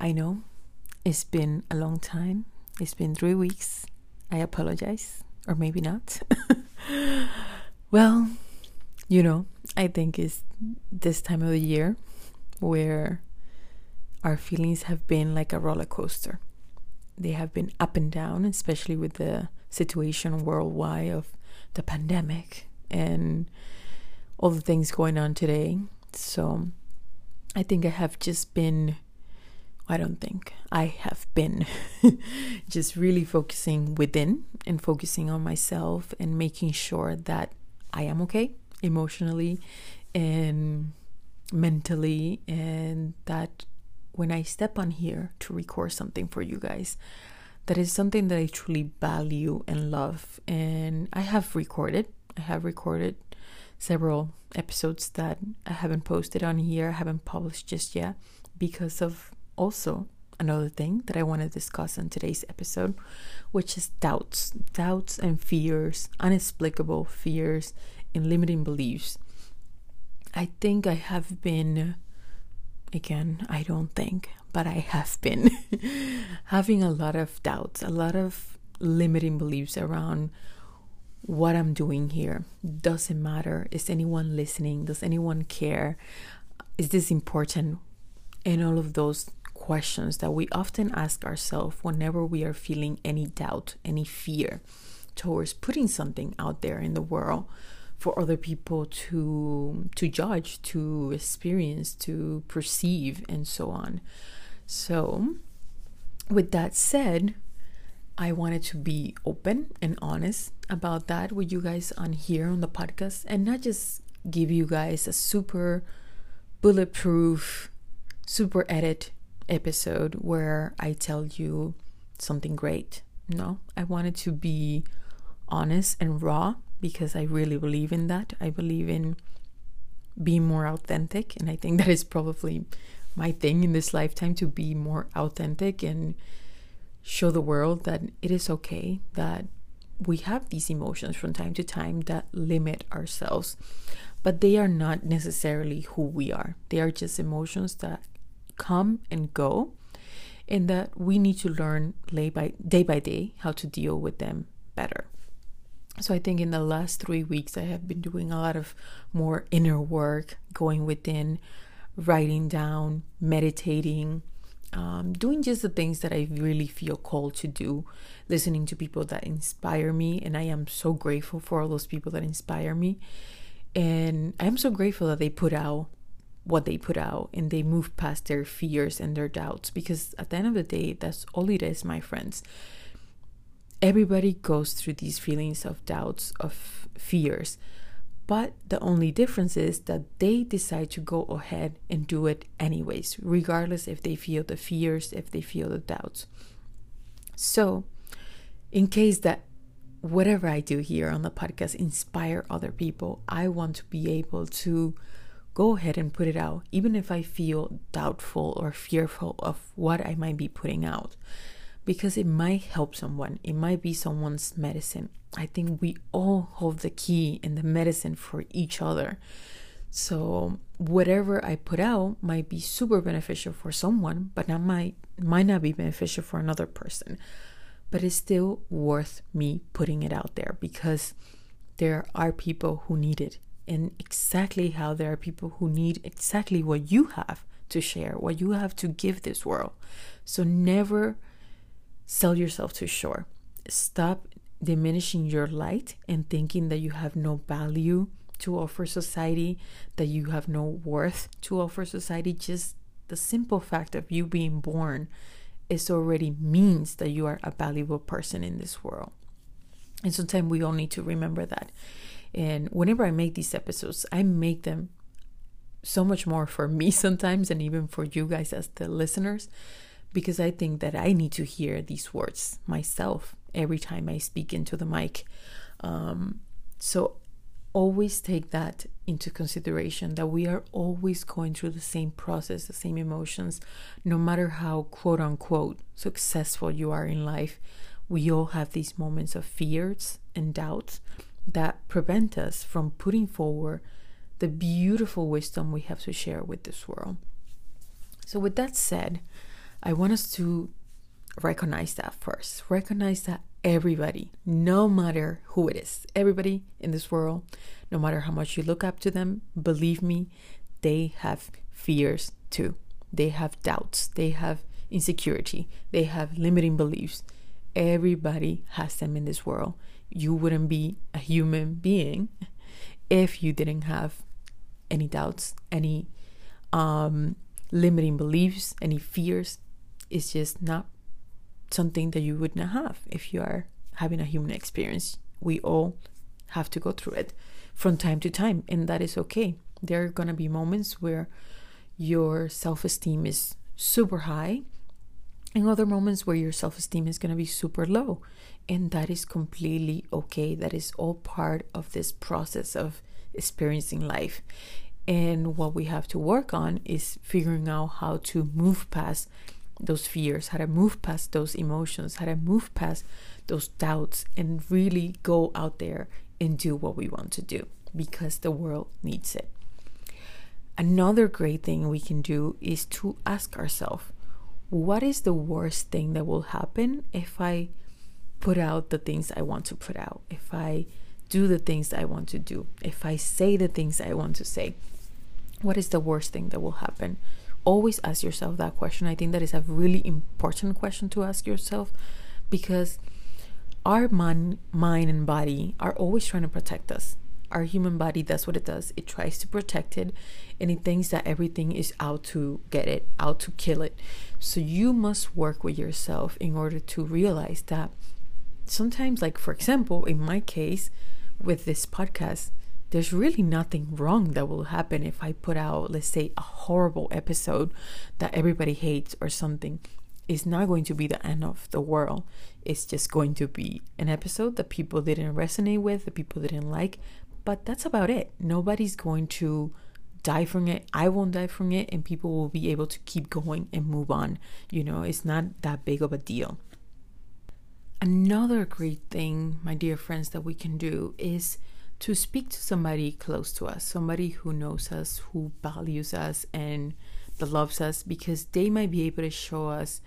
I know it's been a long time, it's been three weeks. I apologize, or maybe not. well, you know, I think it's this time of the year where our feelings have been like a roller coaster. They have been up and down, especially with the situation worldwide of the pandemic and all the things going on today. So I think I have just been, I don't think, I have been just really focusing within and focusing on myself and making sure that I am okay emotionally and mentally, and that when I step on here to record something for you guys, that is something that I truly value and love. And I have recorded, I have recorded several episodes that I haven't posted on here, I haven't published just yet because of also another thing that I want to discuss in today's episode, which is doubts, doubts and fears, inexplicable fears and limiting beliefs. I think I have been, again, I don't think, but I have been having a lot of doubts, a lot of limiting beliefs around what I'm doing here. Doesn't matter. Is anyone listening? Does anyone care? Is this important? And all of those questions that we often ask ourselves whenever we are feeling any doubt, any fear towards putting something out there in the world for other people to to judge, to experience, to perceive and so on. So, with that said, I wanted to be open and honest about that with you guys on here on the podcast and not just give you guys a super bulletproof, super edit episode where I tell you something great. No, I wanted to be honest and raw because I really believe in that. I believe in being more authentic, and I think that is probably my thing in this lifetime to be more authentic and show the world that it is okay that we have these emotions from time to time that limit ourselves, but they are not necessarily who we are. They are just emotions that come and go, and that we need to learn day by day by day how to deal with them better. So I think in the last three weeks, I have been doing a lot of more inner work, going within, writing down, meditating, um, doing just the things that I really feel called to do, listening to people that inspire me. And I am so grateful for all those people that inspire me. And I am so grateful that they put out what they put out and they move past their fears and their doubts because at the end of the day, that's all it is, my friends. Everybody goes through these feelings of doubts, of fears. But the only difference is that they decide to go ahead and do it anyways, regardless if they feel the fears, if they feel the doubts. So, in case that whatever I do here on the podcast inspire other people, I want to be able to go ahead and put it out, even if I feel doubtful or fearful of what I might be putting out because it might help someone. It might be someone's medicine. I think we all hold the key and the medicine for each other. So whatever I put out might be super beneficial for someone, but not might might not be beneficial for another person. But it's still worth me putting it out there because there are people who need it. And exactly how there are people who need exactly what you have to share, what you have to give this world. So never sell yourself too short. Stop diminishing your light and thinking that you have no value to offer society, that you have no worth to offer society. Just the simple fact of you being born is already means that you are a valuable person in this world. And sometimes we all need to remember that. And whenever I make these episodes, I make them so much more for me sometimes and even for you guys as the listeners because I think that I need to hear these words myself every time I speak into the mic. Um, so always take that into consideration that we are always going through the same process, the same emotions, no matter how quote unquote successful you are in life. We all have these moments of fears and doubts that prevent us from putting forward the beautiful wisdom we have to share with this world. So, with that said, I want us to recognize that first. Recognize that everybody, no matter who it is, everybody in this world, no matter how much you look up to them, believe me, they have fears too. They have doubts, they have insecurity, they have limiting beliefs. Everybody has them in this world. You wouldn't be a human being if you didn't have any doubts, any um, limiting beliefs, any fears. It's just not something that you would not have if you are having a human experience. We all have to go through it from time to time, and that is okay. There are going to be moments where your self esteem is super high, and other moments where your self esteem is going to be super low. And that is completely okay. That is all part of this process of experiencing life. And what we have to work on is figuring out how to move past those fears, how to move past those emotions, how to move past those doubts, and really go out there and do what we want to do because the world needs it. Another great thing we can do is to ask ourselves what is the worst thing that will happen if I put out the things I want to put out, if I do the things I want to do, if I say the things I want to say? What is the worst thing that will happen? always ask yourself that question. I think that is a really important question to ask yourself because our mind, mind and body are always trying to protect us. Our human body, that's what it does. It tries to protect it and it thinks that everything is out to get it, out to kill it. So you must work with yourself in order to realize that sometimes, like for example, in my case with this podcast, there's really nothing wrong that will happen if I put out, let's say, a horrible episode that everybody hates or something. It's not going to be the end of the world. It's just going to be an episode that people didn't resonate with, that people didn't like, but that's about it. Nobody's going to die from it. I won't die from it, and people will be able to keep going and move on. You know, it's not that big of a deal. Another great thing, my dear friends, that we can do is to speak to somebody close to us, somebody who knows us, who values us, and that loves us, because they might be able to show us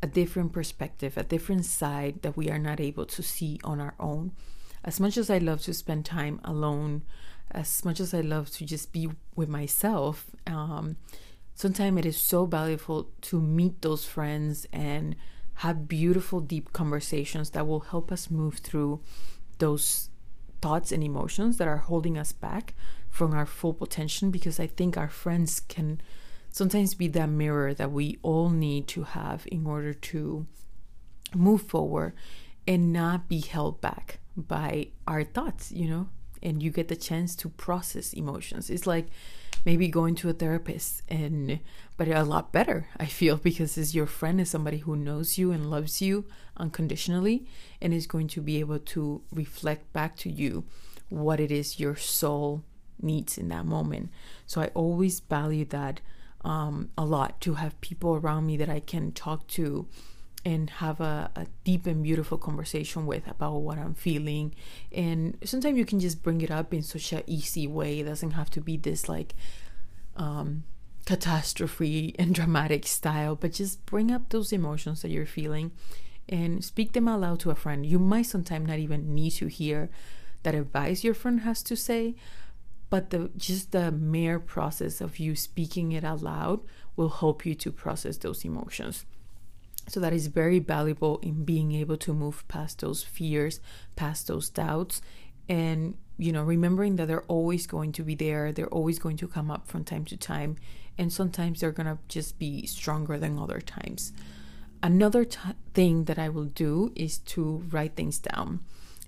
a different perspective, a different side that we are not able to see on our own. As much as I love to spend time alone, as much as I love to just be with myself, um, sometimes it is so valuable to meet those friends and have beautiful, deep conversations that will help us move through those thoughts and emotions that are holding us back from our full potential because I think our friends can sometimes be that mirror that we all need to have in order to move forward and not be held back by our thoughts, you know, and you get the chance to process emotions. It's like maybe going to a therapist and but a lot better i feel because is your friend is somebody who knows you and loves you unconditionally and is going to be able to reflect back to you what it is your soul needs in that moment. So i always value that um, a lot to have people around me that i can talk to and have a, a, deep and beautiful conversation with about what I'm feeling. And sometimes you can just bring it up in such an easy way. It doesn't have to be this like um, catastrophe and dramatic style, but just bring up those emotions that you're feeling and speak them out loud to a friend. You might sometimes not even need to hear that advice your friend has to say, but the just the mere process of you speaking it out loud will help you to process those emotions. So that is very valuable in being able to move past those fears, past those doubts, and you know, remembering that they're always going to be there, they're always going to come up from time to time, and sometimes they're gonna just be stronger than other times. Another t- thing that I will do is to write things down.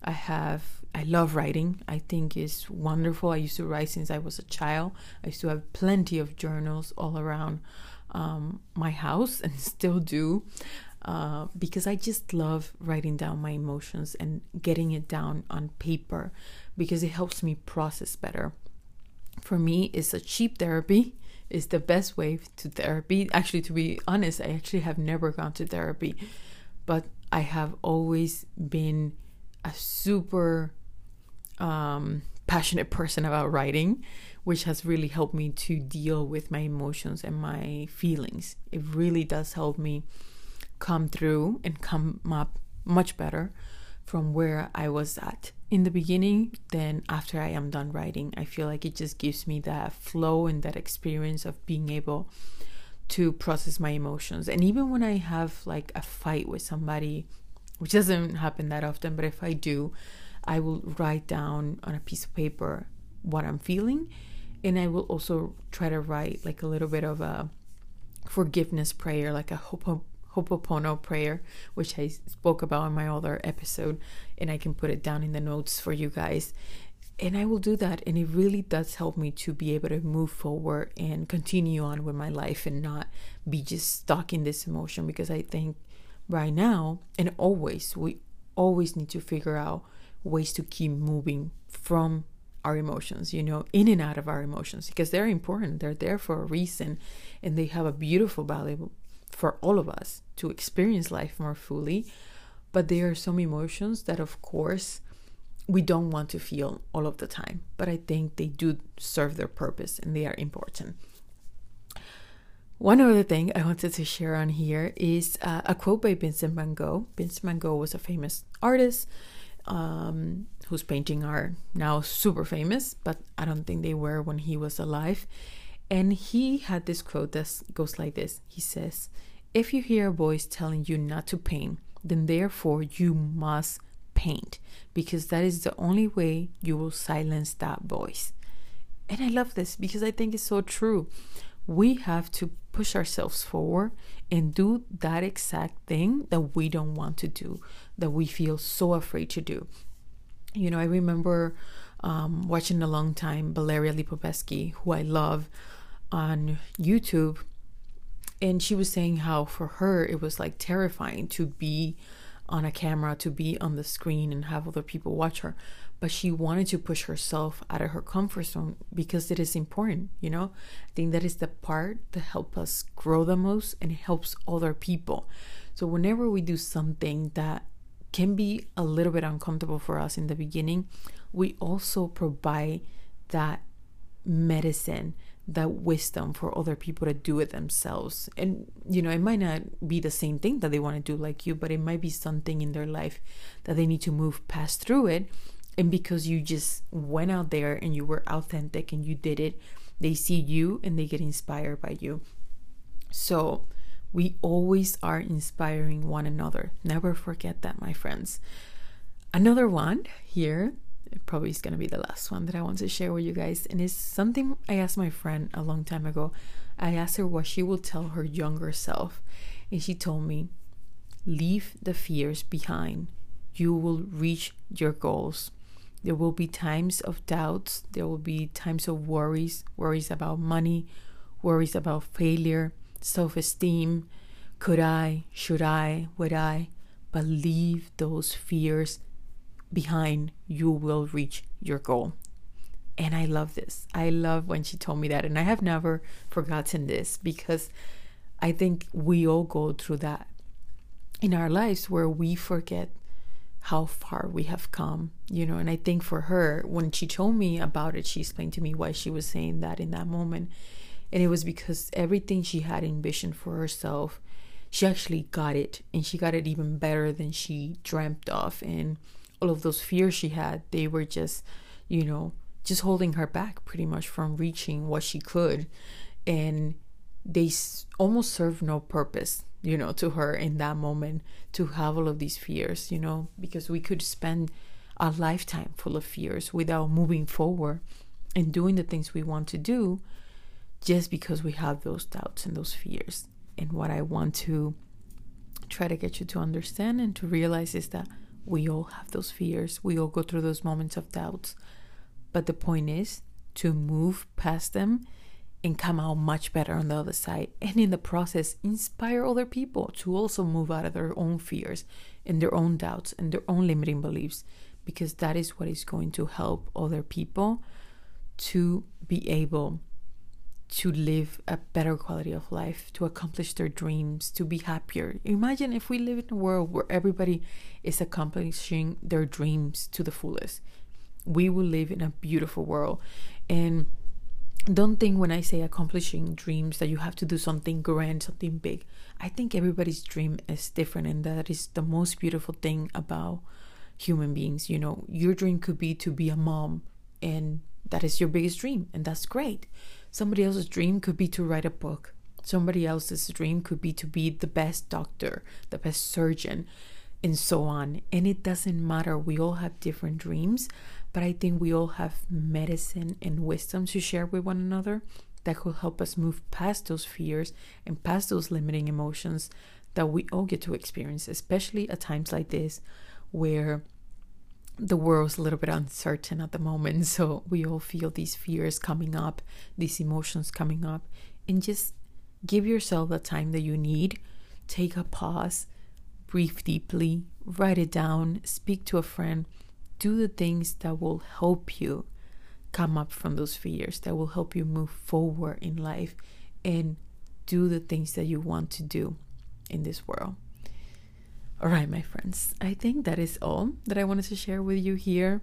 I have I love writing. I think it's wonderful. I used to write since I was a child. I used to have plenty of journals all around um, my house and still do uh, because I just love writing down my emotions and getting it down on paper because it helps me process better. For me, it's a cheap therapy. It's the best way to therapy. Actually, to be honest, I actually have never gone to therapy, but I have always been a super um, passionate person about writing, which has really helped me to deal with my emotions and my feelings. It really does help me come through and come up much better from where I was at in the beginning than after I am done writing. I feel like it just gives me that flow and that experience of being able to process my emotions. And even when I have like a fight with somebody, which doesn't happen that often, but if I do, I will write down on a piece of paper what I'm feeling. And I will also try to write like a little bit of a forgiveness prayer, like a hope Ho'oponopono prayer, which I spoke about in my other episode, and I can put it down in the notes for you guys. And I will do that, and it really does help me to be able to move forward and continue on with my life and not be just stuck in this emotion because I think right now and always, we always need to figure out ways to keep moving from our emotions, you know, in and out of our emotions because they're important. They're there for a reason and they have a beautiful, valuable for all of us to experience life more fully. But there are some emotions that, of course, we don't want to feel all of the time. But I think they do serve their purpose and they are important. One other thing I wanted to share on here is uh, a quote by Vincent van Gogh. Vincent van Gogh was a famous artist um, whose painting are now super famous, but I don't think they were when he was alive. And he had this quote that goes like this He says, If you hear a voice telling you not to paint, then therefore you must paint, because that is the only way you will silence that voice. And I love this because I think it's so true. We have to push ourselves forward and do that exact thing that we don't want to do, that we feel so afraid to do. You know, I remember um, watching a long time Valeria Lipovetsky, who I love on YouTube and she was saying how for her it was like terrifying to be on a camera, to be on the screen and have other people watch her. But she wanted to push herself out of her comfort zone because it is important, you know? I think that is the part that helps us grow the most and helps other people. So whenever we do something that can be a little bit uncomfortable for us in the beginning, we also provide that medicine that wisdom for other people to do it themselves. And, you know, it might not be the same thing that they want to do like you, but it might be something in their life that they need to move past through it. And because you just went out there and you were authentic and you did it, they see you and they get inspired by you. So, we always are inspiring one another. Never forget that, my friends. Another one here probably is going to be the last one that I want to share with you guys. And it's something I asked my friend a long time ago. I asked her what she will tell her younger self. And she told me, Leave the fears behind. You will reach your goals. There will be times of doubts. There will be times of worries worries about money, worries about failure, self esteem. Could I? Should I? Would I? But leave those fears behind, you will reach your goal. And I love this. I love when she told me that. And I have never forgotten this because I think we all go through that in our lives where we forget how far we have come, you know. And I think for her, when she told me about it, she explained to me why she was saying that in that moment. And it was because everything she had envisioned for herself, she actually got it. And she got it even better than she dreamt of. And all of those fears she had, they were just, you know, just holding her back pretty much from reaching what she could. And they almost serve no purpose, you know, to her in that moment to have all of these fears, you know, because we could spend a lifetime full of fears without moving forward and doing the things we want to do just because we have those doubts and those fears. And what I want to try to get you to understand and to realize is that We all have those fears. We all go through those moments of doubts. But the point is to move past them and come out much better on the other side. And in the process, inspire other people to also move out of their own fears and their own doubts and their own limiting beliefs, because that is what is going to help other people to be able to live a better quality of life, to accomplish their dreams, to be happier. Imagine if we live in a world where everybody is accomplishing their dreams to the fullest. We will live in a beautiful world. And don't think when I say accomplishing dreams that you have to do something grand, something big. I think everybody's dream is different, and that is the most beautiful thing about human beings. You know, your dream could be to be a mom, and that is your biggest dream, and that's great. Somebody else's dream could be to write a book. Somebody else's dream could be to be the best doctor, the best surgeon, and so on. And it doesn't matter. We all have different dreams, but I think we all have medicine and wisdom to share with one another that could help us move past those fears and past those limiting emotions that we all get to experience, especially at times like this where the world's a little bit uncertain at the moment. So we all feel these fears coming up, these emotions coming up, and just give yourself the time that you need. Take a pause, breathe deeply, write it down, speak to a friend, do the things that will help you come up from those fears, that will help you move forward in life and do the things that you want to do in this world. All right, my friends, I think that is all that I wanted to share with you here.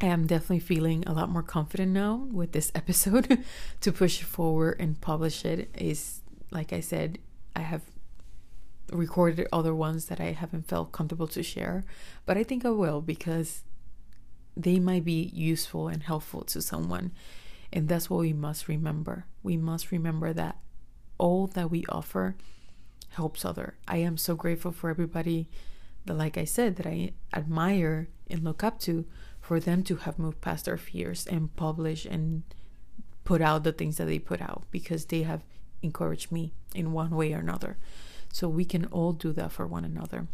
I am definitely feeling a lot more confident now with this episode to push forward and publish it. Is like I said, I have recorded other ones that I haven't felt comfortable to share, but I think I will because they might be useful and helpful to someone. And that's what we must remember. We must remember that all that we offer helps other. I am so grateful for everybody that like I said that I admire and look up to for them to have moved past their fears and publish and put out the things that they put out because they have encouraged me in one way or another. So we can all do that for one another.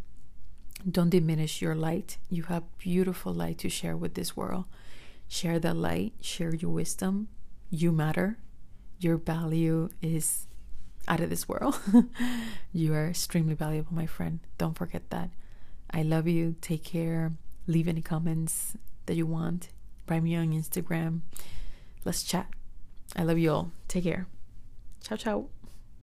Don't diminish your light. You have beautiful light to share with this world. Share that light, share your wisdom. You matter. Your value is out of this world. you are extremely valuable, my friend. Don't forget that. I love you. Take care. Leave any comments that you want. Write me on Instagram. Let's chat. I love you all. Take care. Ciao, ciao.